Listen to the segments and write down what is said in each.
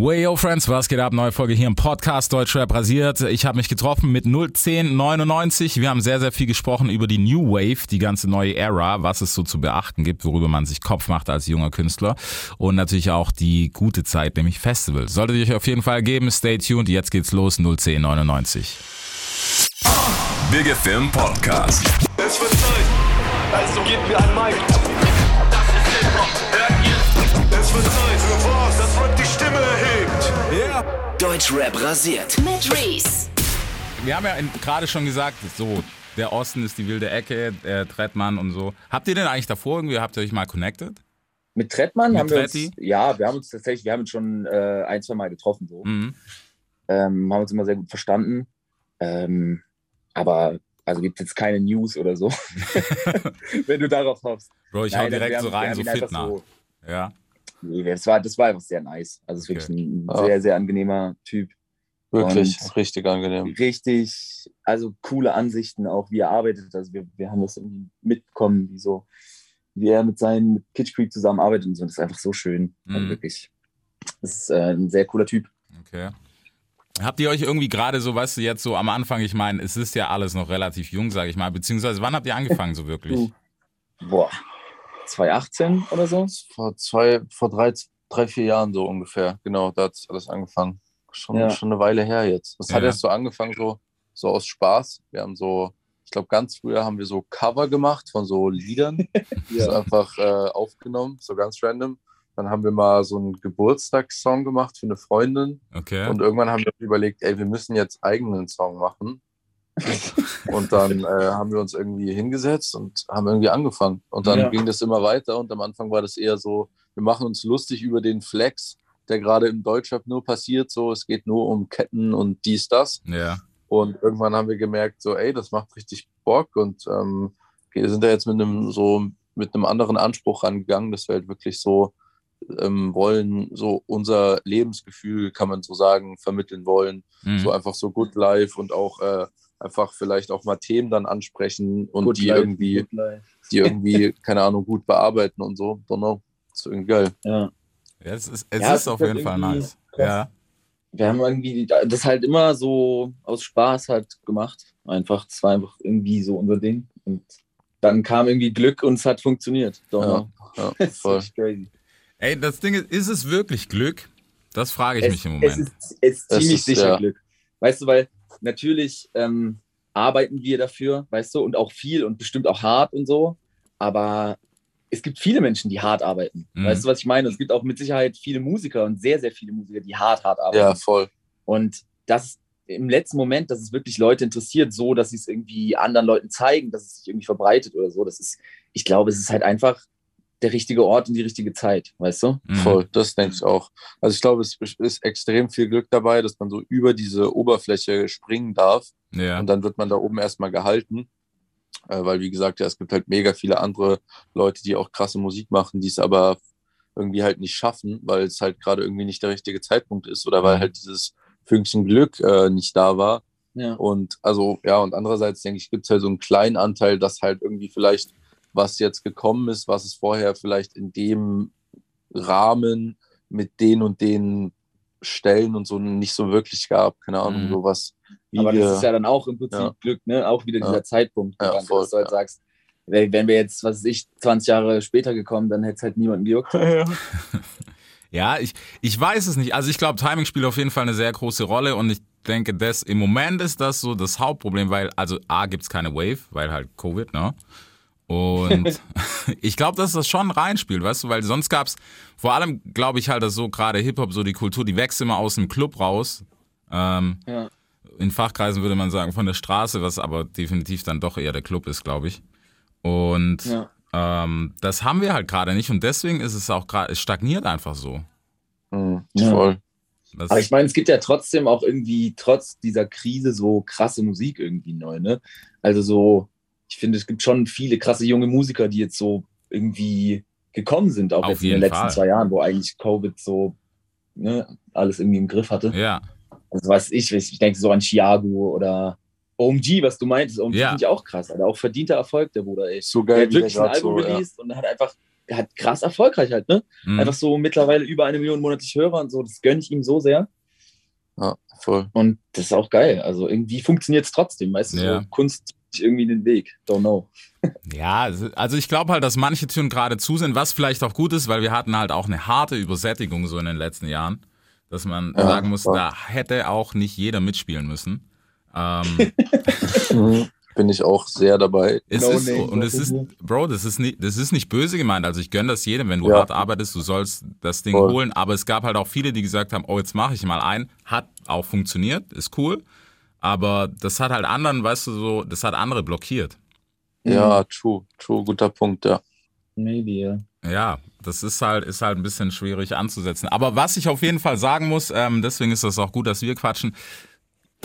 Way yo Friends, was geht ab? Neue Folge hier im Podcast Deutschrap rasiert. Ich habe mich getroffen mit 01099. Wir haben sehr, sehr viel gesprochen über die New Wave, die ganze neue Era, was es so zu beachten gibt, worüber man sich Kopf macht als junger Künstler. Und natürlich auch die gute Zeit, nämlich Festival. Solltet ihr euch auf jeden Fall geben. Stay tuned. Jetzt geht's los. 01099. Big FM Podcast. Es wird Zeit, also gebt mir ein Mic. Das ist Hip-Hop, hört ihr? Es wird Zeit für was, Deutschrap rasiert. Mit Reese. Wir haben ja gerade schon gesagt, so, der Osten ist die wilde Ecke, der Trettmann und so. Habt ihr denn eigentlich davor irgendwie, habt ihr euch mal connected? Mit Trettmann Mit haben wir Tretti? uns, ja, wir haben uns tatsächlich, wir haben uns schon äh, ein, zwei Mal getroffen, so. Mhm. Ähm, haben uns immer sehr gut verstanden. Ähm, aber, also gibt es jetzt keine News oder so, wenn du darauf hoffst. Bro, ich hau Nein, direkt wir so rein, wir so Fitner. so- Ja. Nee, das war, das war einfach sehr nice. Also, es ist Okay. wirklich ein Ja. sehr, sehr angenehmer Typ. Wirklich, Und- richtig angenehm. Richtig, also coole Ansichten, auch wie er arbeitet. Also, wir, wir haben das irgendwie mitbekommen, wie so, wie er mit seinen mit Kitsch Creek zusammenarbeitet und so. Das ist einfach so schön. Also, Mhm. wirklich. Das ist äh, ein sehr cooler Typ. Okay. Habt ihr euch irgendwie gerade so, weißt du, jetzt so am Anfang, ich meine, es ist ja alles noch relativ jung, sage ich mal, beziehungsweise wann habt ihr angefangen so wirklich? Boah, 2018 oder so? Vor zwei, vor drei, drei, vier Jahren so ungefähr. Genau, da hat alles angefangen. Schon, Ja. schon eine Weile her jetzt. Das hat Ja. erst so angefangen, so, so aus Spaß. Wir haben so, ich glaube, ganz früher haben wir so Cover gemacht von so Liedern. So einfach äh, aufgenommen, so ganz random. Dann haben wir mal so einen Geburtstagssong gemacht für eine Freundin. Okay. Und irgendwann haben wir uns überlegt, ey, wir müssen jetzt eigenen Song machen. Und dann äh, haben wir uns irgendwie hingesetzt und haben irgendwie angefangen. Und dann Ja. ging das immer weiter. Und am Anfang war das eher so, wir machen uns lustig über den Flex, der gerade im Deutschrap nur passiert. So, es geht nur um Ketten und dies, das. ja. Und irgendwann haben wir gemerkt, so, ey, das macht richtig Bock. Und ähm, wir sind da jetzt mit einem so mit einem anderen Anspruch rangegangen, dass wir halt wirklich so ähm, wollen, so unser Lebensgefühl, kann man so sagen, vermitteln wollen. Mhm. So einfach so Good Life und auch äh, einfach vielleicht auch mal Themen dann ansprechen und Good die life, irgendwie, die irgendwie, keine Ahnung, gut bearbeiten und so. Don't know. Das ist irgendwie geil. Ja. Ja, es ist, es Ja, ist auf ist jeden Fall nice. krass. Ja. Wir haben irgendwie das halt immer so aus Spaß halt gemacht. Einfach, es war einfach irgendwie so unser Ding. Und dann kam irgendwie Glück und es hat funktioniert. Don't Ja, know. ja, Das ist voll. echt crazy. Ey, das Ding ist, ist es wirklich Glück? Das frage ich es, mich im Es Moment. ist, es ist Es ziemlich ist, sicher ja. Glück. Weißt du, weil natürlich ähm, arbeiten wir dafür, weißt du, und auch viel und bestimmt auch hart und so. Aber es gibt viele Menschen, die hart arbeiten. Mhm. Weißt du, was ich meine? Es gibt auch mit Sicherheit viele Musiker und sehr, sehr viele Musiker, die hart, hart arbeiten. Ja, voll. Und das im letzten Moment, dass es wirklich Leute interessiert, so dass sie es irgendwie anderen Leuten zeigen, dass es sich irgendwie verbreitet oder so. Das ist, ich glaube, es ist halt einfach der richtige Ort und die richtige Zeit, weißt du? Mhm. Voll, das denke ich auch. Also ich glaube, es ist extrem viel Glück dabei, dass man so über diese Oberfläche springen darf Ja. und dann wird man da oben erstmal gehalten. Äh, weil, wie gesagt, ja, es gibt halt mega viele andere Leute, die auch krasse Musik machen, die es aber irgendwie halt nicht schaffen, weil es halt gerade irgendwie nicht der richtige Zeitpunkt ist oder weil Mhm. halt dieses Fünkchen Glück äh, nicht da war. Ja. Und also, ja, und andererseits denke ich, gibt es halt so einen kleinen Anteil, dass halt irgendwie vielleicht, was jetzt gekommen ist, was es vorher vielleicht in dem Rahmen mit den und den Stellen und so nicht so wirklich gab. Keine Ahnung, Mhm. sowas wie Aber wir. das ist ja dann auch im Prinzip Ja. Glück, ne? Auch wieder dieser Ja. Zeitpunkt, Ja, Gedanke, voll, dass du halt ja. sagst, wären wir jetzt, was weiß ich, 20 Jahre später gekommen, dann hätte es halt niemanden gejuckt. Ja, ich, ich weiß es nicht. Also ich glaube, Timing spielt auf jeden Fall eine sehr große Rolle und ich denke, das im Moment ist das so das Hauptproblem, weil, also A gibt es keine Wave, weil halt Covid, ne? Und ich glaube, dass das schon reinspielt, weißt du, weil sonst gab es, vor allem glaube ich halt, dass so gerade Hip-Hop, so die Kultur, die wächst immer aus dem Club raus. Ähm, Ja. in Fachkreisen würde man sagen von der Straße, was aber definitiv dann doch eher der Club ist, glaube ich. Und Ja. ähm, das haben wir halt gerade nicht und deswegen ist es auch gerade, es stagniert einfach so. Mhm, Ja. Voll. Das, Aber ich meine, es gibt ja trotzdem auch irgendwie, trotz dieser Krise, so krasse Musik irgendwie neu, ne? Also so, ich finde, es gibt schon viele krasse junge Musiker, die jetzt so irgendwie gekommen sind, auch Auf jetzt in den letzten Fall. zwei Jahren, wo eigentlich Covid so ne, alles irgendwie im Griff hatte. ja, Also was ich, ich denke so an Chiago oder OMG, was du meintest, OMG Ja. finde ich auch krass, Alter. Auch verdienter Erfolg, der Bruder, ey. So Der geil, hat der wirklich ein Album so, ja. released und hat einfach hat krass erfolgreich halt, ne? Mhm. Einfach so mittlerweile über eine Million monatlich Hörer und so, das gönne ich ihm so sehr. Ja, voll. Und das ist auch geil. Also irgendwie funktioniert es trotzdem, weißt du, Ja. so Kunst irgendwie den Weg. Don't know. Ja, also ich glaube halt, dass manche Türen gerade zu sind, was vielleicht auch gut ist, weil wir hatten halt auch eine harte Übersättigung so in den letzten Jahren, dass man Ja, sagen muss, voll. da hätte auch nicht jeder mitspielen müssen. Ähm, Mhm. Bin ich auch sehr dabei. es No ist so, und es ist. Bro, das ist nicht, das ist nicht böse gemeint. Also ich gönne das jedem, wenn du Ja. hart arbeitest, du sollst das Ding Voll. holen. Aber es gab halt auch viele, die gesagt haben, oh, jetzt mache ich mal ein. Hat auch funktioniert, ist cool. Aber das hat halt anderen, weißt du, so, das hat andere blockiert. Ja, true, true, guter Punkt, ja. Maybe, ja. Ja, das ist halt, ist halt ein bisschen schwierig anzusetzen. Aber was ich auf jeden Fall sagen muss, ähm, deswegen ist das auch gut, dass wir quatschen.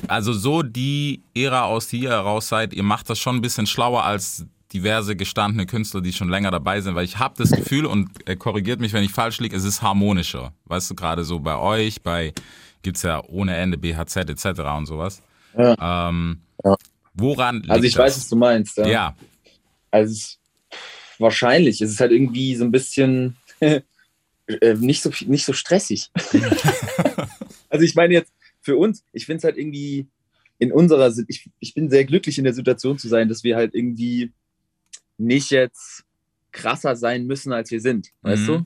Also so die Ära aus die ihr heraus seid, ihr macht das schon ein bisschen schlauer als diverse gestandene Künstler, die schon länger dabei sind, weil ich habe das Gefühl und äh, korrigiert mich, wenn ich falsch liege, es ist harmonischer. Weißt du, gerade so bei euch, bei gibt's ja ohne Ende BHZ etc. und sowas. Ähm, Ja. Woran liegt Also ich das? weiß, was du meinst. Ja. Ja, Also wahrscheinlich. Es ist halt irgendwie so ein bisschen äh, nicht, so, nicht so stressig. also ich meine jetzt für uns, ich finde es halt irgendwie in unserer, ich, ich bin sehr glücklich in der Situation zu sein, dass wir halt irgendwie nicht jetzt krasser sein müssen, als wir sind. Weißt Mhm. du?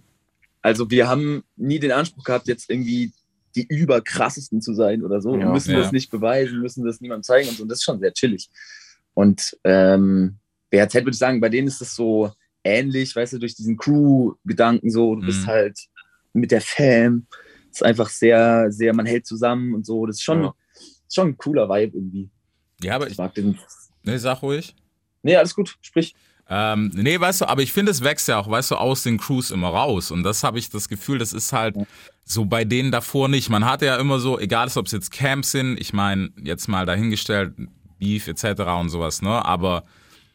Also wir haben nie den Anspruch gehabt, jetzt irgendwie die überkrassesten zu sein oder so. Ja. müssen Ja. das nicht beweisen, müssen das niemandem zeigen und so. Und das ist schon sehr chillig. Und ähm, BHZ würde ich sagen, bei denen ist es so ähnlich, weißt du, durch diesen Crew-Gedanken so, du bist Mhm. halt mit der Fam. ist einfach sehr, sehr, man hält zusammen und so. Das ist schon, Ja. ist schon ein cooler Vibe irgendwie. ja, aber Ich ich, mag den. nee, sag ruhig. Nee, alles gut, sprich. Ähm, nee, weißt du, aber ich finde, es wächst ja auch, weißt du, aus den Crews immer raus. Und das habe ich das Gefühl, das ist halt so bei denen davor nicht. Man hatte ja immer so, egal ob es jetzt Camps sind, ich meine, jetzt mal dahingestellt, Beef etc. und sowas, ne? Aber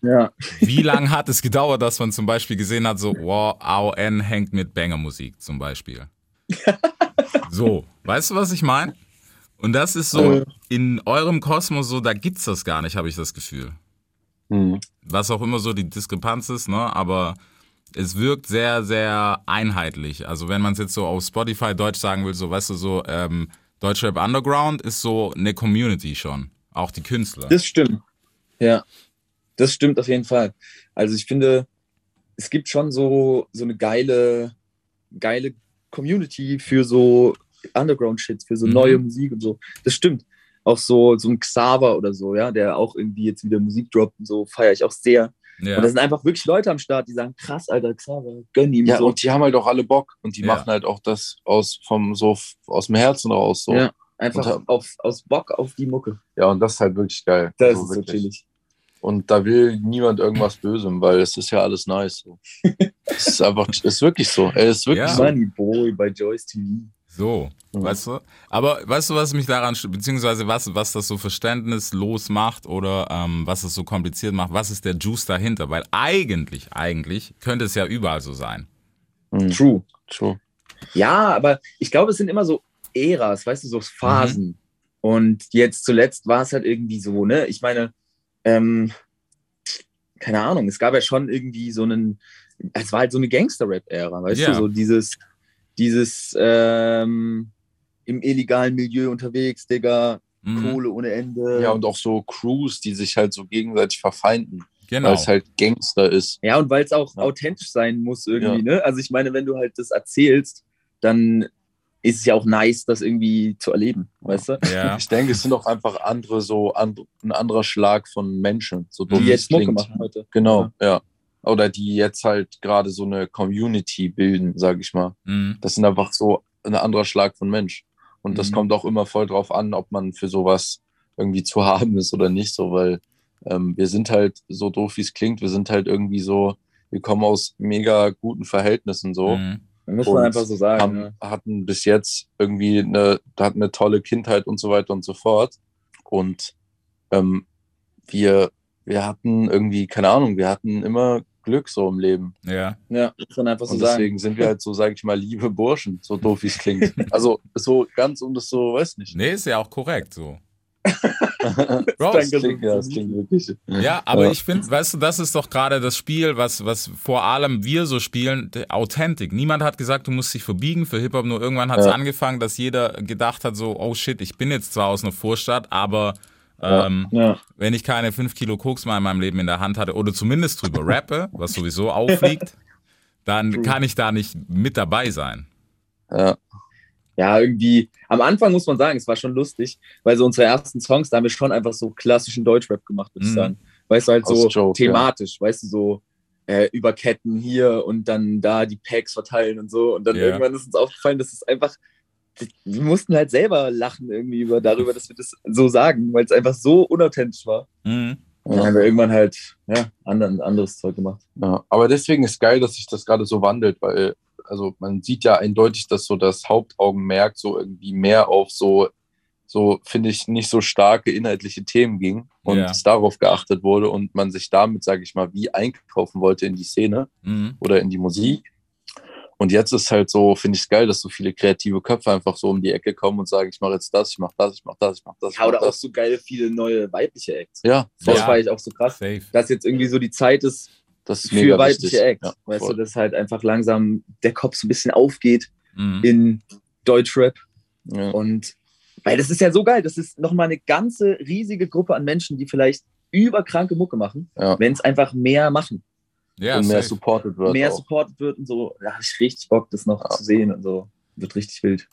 Ja. wie lange hat es gedauert, dass man zum Beispiel gesehen hat, so, wow, AON hängt mit Banger-Musik zum Beispiel. So, weißt du, was ich meine? Und das ist so, Äh. in eurem Kosmos so, da gibt's das gar nicht, habe ich das Gefühl Mhm. was auch immer so die Diskrepanz ist, ne? Aber es wirkt sehr, sehr einheitlich. Also wenn man es jetzt so auf Spotify Deutsch sagen will, so weißt du, so ähm, Deutschrap Underground ist so eine Community schon. Auch die Künstler. Das stimmt. Ja, das stimmt auf jeden Fall. Also ich finde, es gibt schon so, so eine geile, geile Community für so Underground-Shit, für so Mhm. neue Musik und so. Das stimmt. Auch so, so ein Xaver oder so, ja, der auch irgendwie jetzt wieder Musik droppt und so, feiere ich auch sehr. ja. Und da sind einfach wirklich Leute am Start, die sagen, krass, Alter, Xaver, gönn ihm Ja, so. und die haben halt auch alle Bock und die Ja. machen halt auch das aus vom so aus dem Herzen raus so. Ja. Ja, Einfach Und- auf, aus Bock auf die Mucke. und das ist halt wirklich geil. Das Also ist so wirklich. chillig. Und da will niemand irgendwas Bösem, weil es ist ja alles nice. So. es ist einfach, es ist wirklich so. Es ist wirklich Ja. so. Money Boy bei Joyce TV. So, Mhm. weißt du? Aber weißt du, was mich daran, beziehungsweise was, was das so verständnislos macht oder ähm, was es so kompliziert macht? Was ist der Juice dahinter? Weil eigentlich, eigentlich könnte es ja überall so sein. Mhm. True. True. Ja, aber ich glaube, es sind immer so Äras, weißt du, so Phasen. Und jetzt zuletzt war es halt irgendwie so, ne? Ich meine, ähm, keine Ahnung, es gab ja schon irgendwie so einen, es war halt so eine Gangster-Rap-Ära, weißt Ja. du, so dieses, dieses ähm, im illegalen Milieu unterwegs, Digga, Mhm. Kohle ohne Ende. Ja, und auch so Crews, die sich halt so gegenseitig verfeinden, Genau. weil es halt Gangster ist. Ja, und weil es auch Ja. authentisch sein muss irgendwie, ne? Also ich meine, wenn du halt das erzählst, dann ist es ja auch nice, das irgendwie zu erleben, weißt du? ja. Ich denke, es sind auch einfach andere, so and, ein anderer Schlag von Menschen, so dumm Die jetzt Mucke machen heute. Genau, ja. Oder die jetzt halt gerade so eine Community bilden, sage ich mal. Mhm. Das sind einfach so ein anderer Schlag von Mensch. Und das Mhm. kommt auch immer voll drauf an, ob man für sowas irgendwie zu haben ist oder nicht so, weil ähm, wir sind halt so doof, wie es klingt, wir sind halt irgendwie so, wir kommen aus mega guten Verhältnissen so. Mhm. Muss Und man einfach so sagen. haben, ja. hatten bis jetzt irgendwie eine, hatten eine tolle Kindheit und so weiter und so fort. Und ähm, wir, wir hatten irgendwie, keine Ahnung, wir hatten immer Glück so im Leben. Ja. Ja, muss man einfach so Und sagen. deswegen sind wir halt so, sage ich mal, liebe Burschen, so doof wie es klingt. Also so ganz um das so, weiß nicht. Nee, ist ja auch korrekt so. Bro, Das klingt, ja, das klingt wirklich. Ja, aber Ja. ich finde, weißt du, das ist doch gerade das Spiel, was, was vor allem wir so spielen, Authentik. Niemand hat gesagt, du musst dich verbiegen für Hip-Hop, nur irgendwann hat es Ja. angefangen, dass jeder gedacht hat, so, oh shit, ich bin jetzt zwar aus einer Vorstadt, aber ähm, Ja. wenn ich keine 5 Kilo Koks mal in meinem Leben in der Hand hatte oder zumindest drüber rappe, was sowieso auffliegt, dann kann ich da nicht mit dabei sein. Ja, ja, irgendwie, am Anfang muss man sagen, es war schon lustig, weil so unsere ersten Songs, da haben wir schon einfach so klassischen Deutschrap gemacht, würde ich Mhm. sagen. Weißt du, halt so Aus Joke, thematisch, weißt du, so äh, über Ketten hier und dann da die Packs verteilen und so. Und dann Ja. irgendwann ist uns aufgefallen, dass es einfach, wir mussten halt selber lachen irgendwie über, darüber, dass wir das so sagen, weil es einfach so unauthentisch war. Mhm. Und dann haben wir irgendwann halt, ja, anderen, anderes Zeug gemacht. ja. Aber deswegen ist geil, dass sich das gerade so wandelt, weil also man sieht ja eindeutig, dass so das Hauptaugenmerk so irgendwie mehr auf so, so finde ich, nicht so starke inhaltliche Themen ging und Ja. es darauf geachtet wurde und man sich damit, sage ich mal, wie einkaufen wollte in die Szene Mhm. oder in die Musik. Und jetzt ist halt so, finde ich es geil, dass so viele kreative Köpfe einfach so um die Ecke kommen und sagen, ich mache jetzt das, ich mache das, ich mache das, ich mache das. Ich Ja, oder auch so geile viele neue weibliche Acts. Ja, Das Ja. war ich auch so krass, Safe. dass jetzt irgendwie so die Zeit ist, das ist für weibliche wichtig. Acts. Ja, weißt voll. du, dass halt einfach langsam der Kopf so ein bisschen aufgeht Mhm. in Deutschrap. Ja. Und weil das ist ja so geil, das ist nochmal eine ganze riesige Gruppe an Menschen, die vielleicht überkranke Mucke machen, Ja. wenn es einfach mehr machen, Ja, und mehr safe. supported wird. mehr auch. supported wird und so. Da habe ich richtig Bock, das noch Ja. zu sehen und so. Wird richtig wild.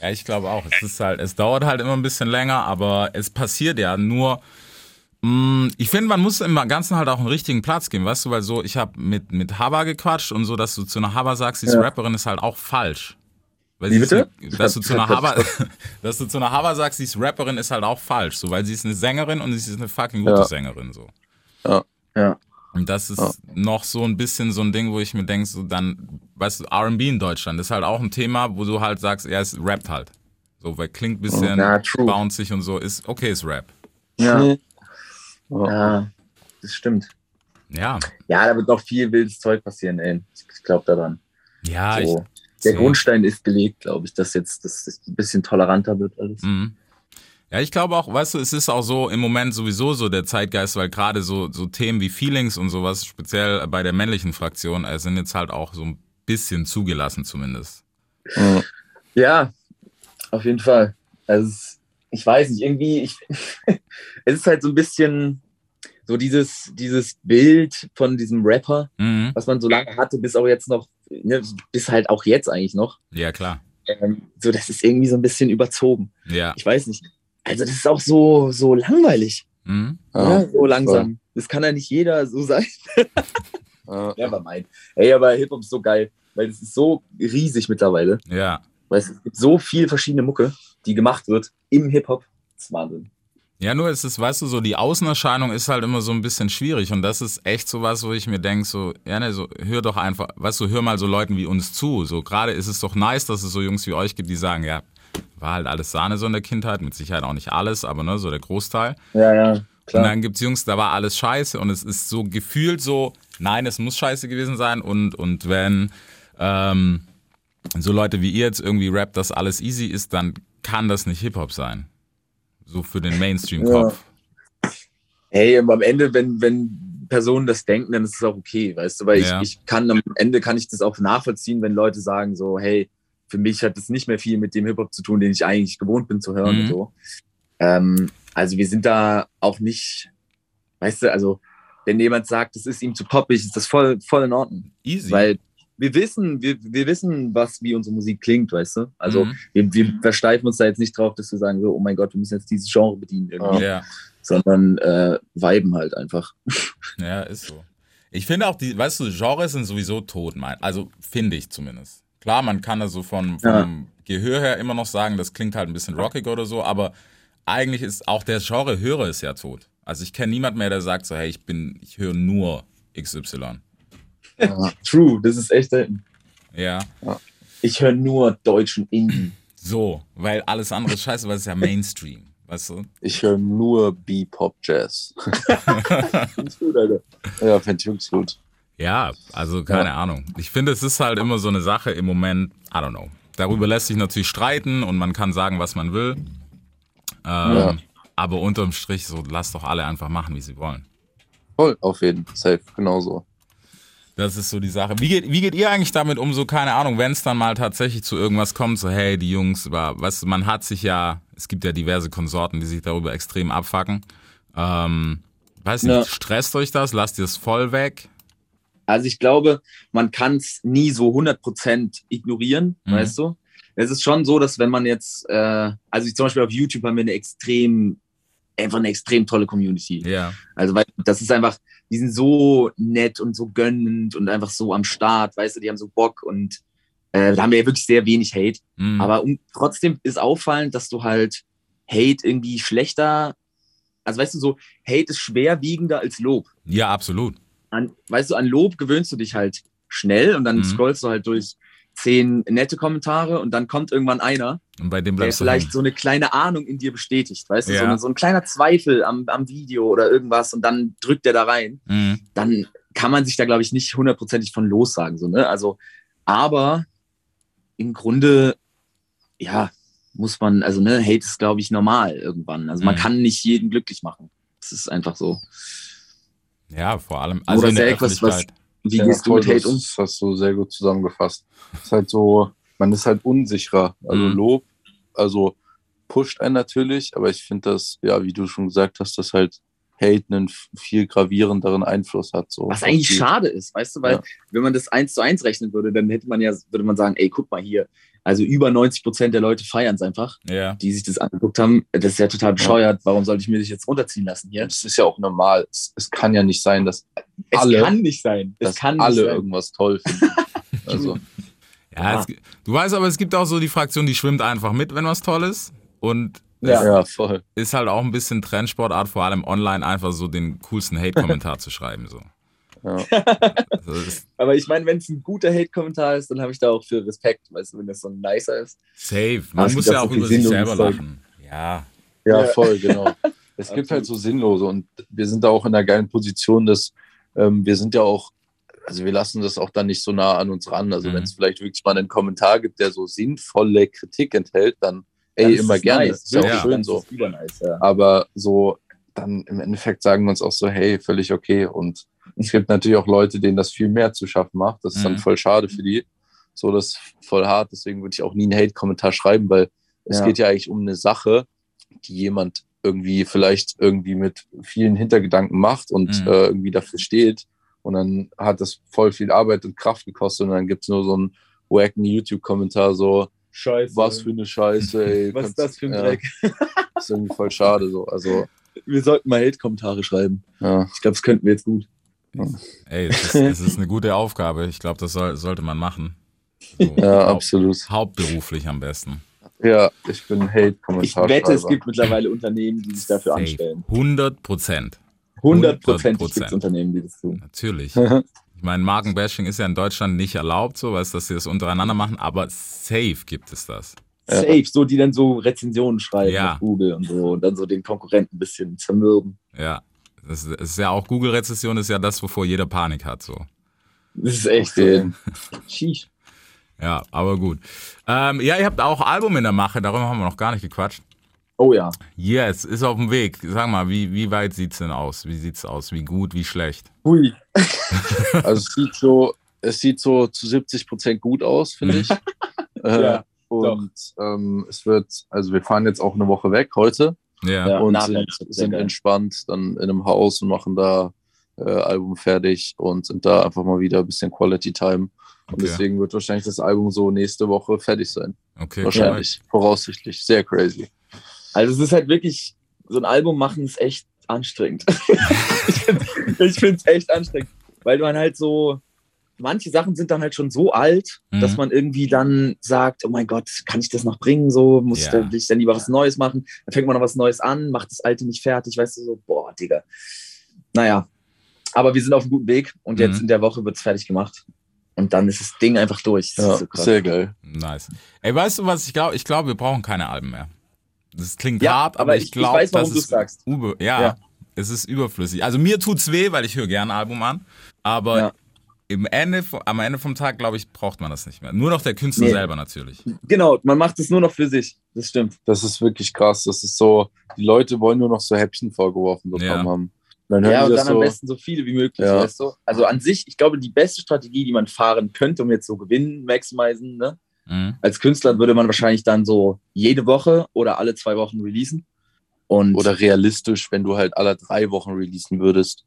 Ja, ich glaube auch. Es ist halt, es dauert halt immer ein bisschen länger, aber es passiert ja nur. Mh, ich finde, man muss im Ganzen halt auch einen richtigen Platz geben, weißt du, weil so, ich habe mit, mit Haba gequatscht und so, dass du zu einer Haba sagst, sie ist Ja. Rapperin, ist halt auch falsch. Weil Wie sie ist bitte? eine- dass du zu einer Haba, dass du zu einer Haba sagst, sie ist Rapperin, ist halt auch falsch, so, weil sie ist eine Sängerin und sie ist eine fucking gute Ja. Sängerin, so. Ja. Ja. Und das ist Ja. noch so ein bisschen so ein Ding, wo ich mir denke, so dann, weißt du, R&B in Deutschland ist halt auch ein Thema, wo du halt sagst, er ist rappt halt. So, weil klingt ein bisschen Ja, true. bouncy und so, ist okay, ist Rap. Ja, Ja. ja das stimmt. Ja, Ja, da wird noch viel wildes Zeug passieren, ey. Ich glaube daran. ja, so. ich, Der. Grundstein ist gelegt, glaube ich, dass jetzt das das ein bisschen toleranter wird alles. Mhm. Ja, ich glaube auch, weißt du, es ist auch so im Moment sowieso so der Zeitgeist, weil gerade so, so Themen wie Feelings und sowas, speziell bei der männlichen Fraktion, äh, sind jetzt halt auch so ein bisschen zugelassen zumindest. Ja. Auf jeden Fall. Also, ich weiß nicht, irgendwie, ich, es ist halt so ein bisschen so dieses, dieses Bild von diesem Rapper, Mhm. was man so lange hatte, bis auch jetzt noch, ne, bis halt auch jetzt eigentlich noch. Ja, klar. Ähm, so, das ist irgendwie so ein bisschen überzogen. Ja. Ich weiß nicht. Also, das ist auch so, so langweilig, Mhm. oder? So langsam. Das kann ja nicht jeder so sein. Ja. Ja, aber mein. Ey, aber Hip-Hop ist so geil, weil es ist so riesig mittlerweile. Ja. Du, es gibt so viel verschiedene Mucke, die gemacht wird im Hip-Hop. Das ist Wahnsinn. Ja, nur ist es, weißt du, so die Außenerscheinung ist halt immer so ein bisschen schwierig und das ist echt so was, wo ich mir denke, so, ja, ne, so, hör doch einfach, weißt du, hör mal so Leuten wie uns zu. So, gerade ist es doch nice, dass es so Jungs wie euch gibt, die sagen, ja, war halt alles Sahne so in der Kindheit, mit Sicherheit auch nicht alles, aber ne, so der Großteil. Ja, ja, Und dann gibt's Jungs, da war alles scheiße und es ist so gefühlt so, nein, es muss scheiße gewesen sein und, und wenn ähm, so Leute wie ihr jetzt irgendwie rappt, dass alles easy ist, dann kann das nicht Hip-Hop sein. So für den Mainstream-Kopf. Hey, aber am Ende, wenn, wenn Personen das denken, dann ist es auch okay, weißt du, weil Ja. ich, ich kann am Ende kann ich das auch nachvollziehen, wenn Leute sagen so, hey, für mich hat das nicht mehr viel mit dem Hip-Hop zu tun, den ich eigentlich gewohnt bin zu hören Mhm. so. Ähm, also wir sind da auch nicht, weißt du, also wenn jemand sagt, das ist ihm zu poppig, ist das voll, voll in Ordnung. Easy. Weil wir wissen, wir, wir wissen, was, wie unsere Musik klingt, weißt du? Also Mhm. wir, wir versteifen uns da jetzt nicht drauf, dass wir sagen, so, oh mein Gott, wir müssen jetzt dieses Genre bedienen irgendwie, ja, sondern äh, viben halt einfach. ja, ist so. Ich finde auch, die, weißt du, Genres sind sowieso tot, mein. Also finde ich zumindest. Klar, man kann da so vom, Ja. Gehör her immer noch sagen, das klingt halt ein bisschen rockig oder so, aber eigentlich ist auch der Genre-Hörer ist ja tot. Also ich kenne niemand mehr, der sagt so, hey, ich bin, ich höre nur XY. True, das ist echt selten. Ja, Ich höre nur deutschen Indie. so, weil alles andere ist scheiße, weil es ist ja Mainstream, weißt du? Ich höre nur B-Pop-Jazz. Find's gut, Alter. ja, finde ich gut. Ja, also keine Ahnung. Ich finde, es ist halt immer so eine Sache im Moment, I don't know. Darüber lässt sich natürlich streiten und man kann sagen, was man will. Ähm, Ja. Aber unterm Strich, so lass doch alle einfach machen, wie sie wollen. Voll, auf jeden Fall. Safe, genauso. Das ist so die Sache. Wie geht, wie geht ihr eigentlich damit um, so, keine Ahnung, wenn es dann mal tatsächlich zu irgendwas kommt, so, hey, die Jungs, war, weißt du, man hat sich ja, es gibt ja diverse Konsorten, die sich darüber extrem abfacken. Ähm, weiß nicht, Ja. stresst euch das? Lasst ihr es voll weg? Also ich glaube, man kann es nie so 100% ignorieren, Mhm. weißt du? Es ist schon so, dass wenn man jetzt, äh, also ich zum Beispiel auf YouTube haben wir eine extrem, einfach eine extrem tolle Community. Ja. Also weil das ist einfach, die sind so nett und so gönnend und einfach so am Start, weißt du, die haben so Bock und äh, da haben wir ja wirklich sehr wenig Hate. Mhm. Aber um, trotzdem ist auffallend, dass du halt Hate irgendwie schlechter, also weißt du, so Hate ist schwerwiegender als Lob. ja, absolut. An, weißt du, an Lob gewöhnst du dich halt schnell und dann Mhm. scrollst du halt durch zehn nette Kommentare und dann kommt irgendwann einer, Und bei dem der vielleicht hängen. so eine kleine Ahnung in dir bestätigt, weißt du, so, Ja. eine, so ein kleiner Zweifel am, am Video oder irgendwas und dann drückt der da rein Mhm. dann kann man sich da, glaube ich, nicht hundertprozentig von lossagen. So, ne? Also, aber im Grunde, ja, muss man, also ne, Hate ist, glaube ich, normal irgendwann. Also man Mhm. kann nicht jeden glücklich machen. Das ist einfach so. Ja, vor allem, also Oder in der Zack, was-. Wie Ja, gehst du mit Hate um? Das hast du sehr gut zusammengefasst. Es ist halt so, man ist halt unsicherer. Also Mhm. Lob, also pusht einen natürlich, aber ich finde das, ja, wie du schon gesagt hast, dass halt Hate einen viel gravierenderen Einfluss hat. So Was eigentlich die- schade ist, weißt du, weil Ja. wenn man das eins zu eins rechnen würde, dann hätte man ja, würde man sagen, ey, guck mal hier. Also über 90 Prozent der Leute feiern es einfach, Ja. die sich das angeguckt haben. Das ist ja total bescheuert. Warum sollte ich mir das jetzt runterziehen lassen hier? Es ist ja auch normal. Es, es kann ja nicht sein, dass Es alle, kann nicht sein. Es dass kann nicht alle sein. irgendwas toll finden. also, Ja, es, gi- du weißt aber, es gibt auch so die Fraktion, die schwimmt einfach mit, wenn was toll ist. Und Ja. ja, voll. ist halt auch ein bisschen Trendsportart, vor allem online einfach so den coolsten Hate-Kommentar zu schreiben. So. Ja. Also Aber ich meine, wenn es ein guter Hate-Kommentar ist, dann habe ich da auch für Respekt, weißt du, wenn das so ein nicer ist. safe. Man es muss ja auch viel über sich selber lachen. Ja. Ja, voll, genau. Es gibt halt so Sinnlose und wir sind da auch in einer geilen Position, dass ähm, wir sind ja auch, also wir lassen das auch dann nicht so nah an uns ran. Also Mhm. wenn es vielleicht wirklich mal einen Kommentar gibt, der so sinnvolle Kritik enthält, dann ey, Dann immer gerne. Nice. Ist ja auch schön Dann so. übernice, ja. Aber so dann im Endeffekt sagen wir uns auch so, hey, völlig okay. Und es gibt natürlich auch Leute, denen das viel mehr zu schaffen macht. Das ist dann Mhm. voll schade für die. So, das ist voll hart. Deswegen würde ich auch nie einen Hate-Kommentar schreiben, weil es Ja. geht ja eigentlich um eine Sache, die jemand irgendwie vielleicht irgendwie mit vielen Hintergedanken macht und Mhm. äh, irgendwie dafür steht. Und dann hat das voll viel Arbeit und Kraft gekostet. Und dann gibt es nur so einen wacken YouTube-Kommentar, so, Scheiße. was für eine Scheiße, ey. Was ist das für ein ja, Dreck? ist irgendwie voll schade. So. Also, Wir sollten mal Hate-Kommentare schreiben. ja. Ich glaube, das könnten wir jetzt gut. Ey, es ist, es ist eine gute Aufgabe. Ich glaube, das soll, sollte man machen. So, Ja, haupt- absolut. Hauptberuflich am besten. Ja, ich bin Ich Hate-Kommentar. wette, es gibt mittlerweile Unternehmen, die sich dafür Safe. anstellen. 100 Prozent. Hundertprozentig gibt es 100%. Unternehmen, die das tun. Natürlich. Ich meine, Markenbashing ist ja in Deutschland nicht erlaubt, so, weißt, dass sie das untereinander machen, aber safe gibt es das. Safe, so die dann so Rezensionen schreiben Ja. auf Google und so und dann so den Konkurrenten ein bisschen zermürben. Ja. Das ist, ja auch Google-Rezession ist ja das, wovor jeder Panik hat, so. Das ist echt jeden. Sheesh. Ja, aber gut. Ähm, ja, ihr habt auch Album in der Mache, darüber haben wir noch gar nicht gequatscht. Oh ja. Yes, ist auf dem Weg. Sag mal, wie, wie weit sieht's denn aus? Wie sieht's aus? Wie gut, wie schlecht? Hui. Also es sieht so, es sieht so zu 70 Prozent gut aus, finde ich. äh, Ja, und ähm, es wird, also wir fahren jetzt auch eine Woche weg heute Ja. Ja. und Nachher sind, sind entspannt dann in einem Haus und machen da äh, Album fertig und sind da einfach mal wieder ein bisschen Quality Time. Und Okay. deswegen wird wahrscheinlich das Album so nächste Woche fertig sein. Okay, Wahrscheinlich. Voraussichtlich. Sehr crazy. Also es ist halt wirklich, so ein Album machen ist echt anstrengend. ich finde es echt anstrengend, weil man halt so, manche Sachen sind dann halt schon so alt, Mhm. dass man irgendwie dann sagt, oh mein Gott, kann ich das noch bringen? So, muss ich, Ja. dann, will ich dann lieber was Neues machen? Dann fängt man noch was Neues an, macht das Alte nicht fertig, weißt du, so, boah, Digga. Naja, aber wir sind auf einem guten Weg und jetzt Mhm. in der Woche wird es fertig gemacht. Und dann ist das Ding einfach durch. Das Ja, ist so sehr geil. Nice. Ey, weißt du, was ich glaube? Ich glaube, wir brauchen keine Alben mehr. Das klingt Ja, hart, aber, aber ich ich- glaube, das ist sagst. Über, ja, Ja. es ist überflüssig. Also mir tut's weh, weil ich höre gerne ein Album an, aber Ja. im Ende, am Ende vom Tag, glaube ich, braucht man das nicht mehr. Nur noch der Künstler Nee. selber natürlich. Genau, man macht es nur noch für sich. Das stimmt. Das ist wirklich krass. Das ist so, die Leute wollen nur noch so Häppchen vorgeworfen bekommen Ja. haben. Dann Ja, und dann so, am besten so viele wie möglich, Ja. weißt du? Also an sich, ich glaube, die beste Strategie, die man fahren könnte, um jetzt so Gewinn maximizen, ne? Mhm. Als Künstler würde man wahrscheinlich dann so jede Woche oder alle zwei Wochen releasen. Und oder realistisch, wenn du halt alle drei Wochen releasen würdest.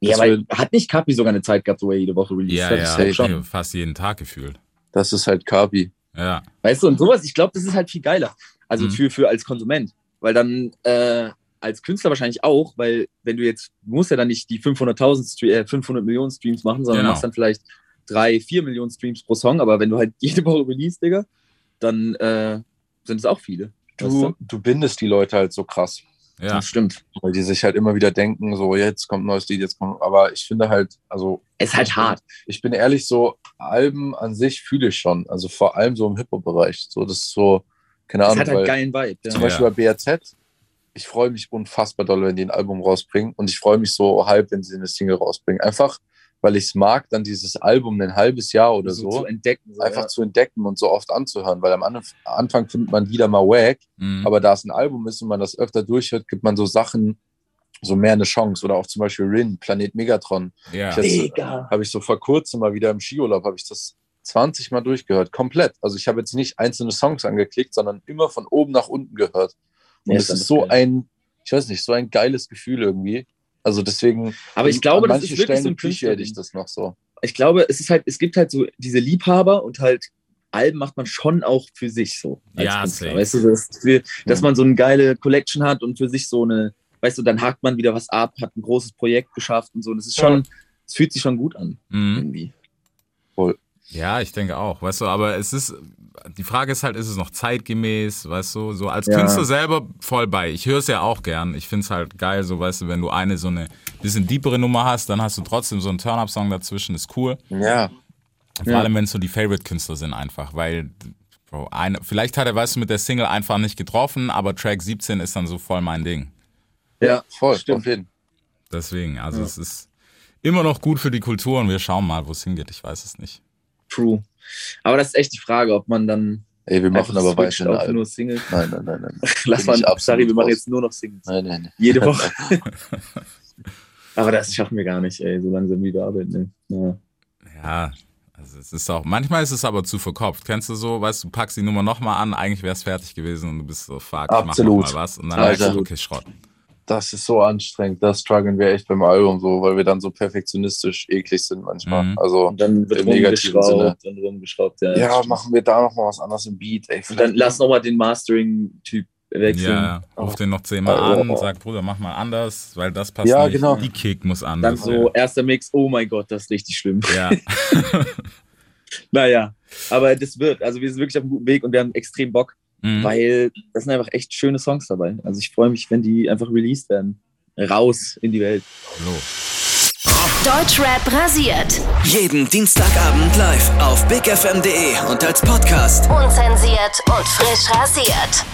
ja, das weil hat nicht Kapi sogar eine Zeit gehabt, wo er jede Woche released Ja, hat? ja, Das ist safe. schon. fast jeden Tag gefühlt. Das ist halt Kapi. Ja, Weißt du, und sowas, ich glaube, das ist halt viel geiler. Also Mhm. für, für als Konsument. Weil dann äh, als Künstler wahrscheinlich auch, weil wenn du jetzt, du musst ja dann nicht die 500.000, Stre- äh, 500 Millionen Streams machen, sondern Genau. machst dann vielleicht drei, vier Millionen Streams pro Song. Aber wenn du halt jede Woche release, Digga, dann äh, sind es auch viele. Weißt Du, du bindest die Leute halt so krass. ja. Das stimmt. Weil die sich halt immer wieder denken, so jetzt kommt ein neues Lied, jetzt kommt. Aber ich finde halt, also Es ist halt hart. ich bin ehrlich, so Alben an sich fühle ich schon. Also vor allem so im Hip-Hop-Bereich. So, das ist so, keine Es Ahnung, hat halt weil geilen Vibe. Ja. zum Ja. Beispiel bei BRZ, ich freue mich unfassbar doll, wenn die ein Album rausbringen. Und ich freue mich so halb, wenn sie eine Single rausbringen. Einfach, weil ich es mag, dann dieses Album ein halbes Jahr oder so, zu entdecken. So, einfach ja. zu entdecken und so oft anzuhören. Weil am An- Anfang findet man wieder mal wack, Mhm. aber da es ein Album ist und man das öfter durchhört, gibt man so Sachen so mehr eine Chance. Oder auch zum Beispiel Rin, Planet Megatron. ja. Digga. Habe ich so vor kurzem mal wieder im Skiurlaub, habe ich das 20 Mal durchgehört, komplett. Also ich habe jetzt nicht einzelne Songs angeklickt, sondern immer von oben nach unten gehört. Und Ja, es ist dann ist das so Geile. ein, ich weiß nicht, so ein geiles Gefühl irgendwie. Also deswegen, Aber ich glaube, das ist wirklich so ein appreciate ich das noch so. ich glaube, es ist halt, es gibt halt so diese Liebhaber und halt Alben macht man schon auch für sich so. als Ja. Weißt du, dass, dass man so eine geile Collection hat und für sich so eine, weißt du, dann hakt man wieder was ab, hat ein großes Projekt geschafft und so. Und das ist schon, es fühlt sich schon gut an, Mhm. irgendwie. Ja, ich denke auch, weißt du, aber es ist, die Frage ist halt, ist es noch zeitgemäß, weißt du, so als Ja. Künstler selber voll bei. Ich höre es ja auch gern, ich finde es halt geil, so, weißt du, wenn du eine so eine bisschen deepere Nummer hast, dann hast du trotzdem so einen Turn-Up-Song dazwischen, ist cool. Ja, Vor Ja. allem, wenn es so die Favorite-Künstler sind einfach, weil, Bro, eine, vielleicht hat er, weißt du, mit der Single einfach nicht getroffen, aber Track 17 ist dann so voll mein Ding. Ja, voll, Stimmt. jeden Deswegen, also es ist immer noch gut für die Kultur und wir schauen mal, wo es hingeht, ich weiß es nicht. True. Aber das ist echt die Frage, ob man dann Ey, wir machen aber weiterhin auf nur Singles. Nein, nein, nein, nein. Lass mal, absolut sorry, wir machen jetzt nur noch Singles. Nein, nein, nein. Jede Woche. Aber das schaffen wir gar nicht, ey, so langsam wie wir arbeiten. ey. Ja. Ja, also es ist auch, manchmal ist es aber zu verkopft. Kennst du so, weißt du, packst die Nummer nochmal an, eigentlich wäre es fertig gewesen und du bist so, fuck, ich mach mal was und dann Alter. merkst du, okay, Schrott. Das ist so anstrengend. Das strugglen wir echt beim Album so, weil wir dann so perfektionistisch eklig sind manchmal. Mhm. Also, Und dann wird Im negativen Sinne. rumgeschraubt und rumgeschraubt. Ja, ja, machen wir da noch mal was anderes im Beat. Ey, Und dann lass nochmal den Mastering-Typ wechseln. Ja, ruf den noch zehnmal Oh. an, sag, Bruder, mach mal anders, weil das passt Ja, nicht. genau. Die Kick muss Dann anders. so, erster Mix, oh mein Gott, das ist richtig schlimm. Ja. Naja, aber das wird, also wir sind wirklich auf einem guten Weg und wir haben extrem Bock, Mhm. weil das sind einfach echt schöne Songs dabei. Also ich freue mich, wenn die einfach released werden. Raus in die Welt. So. Deutschrap rasiert. Jeden Dienstagabend live auf bigfm.de und als Podcast. Unzensiert und frisch rasiert.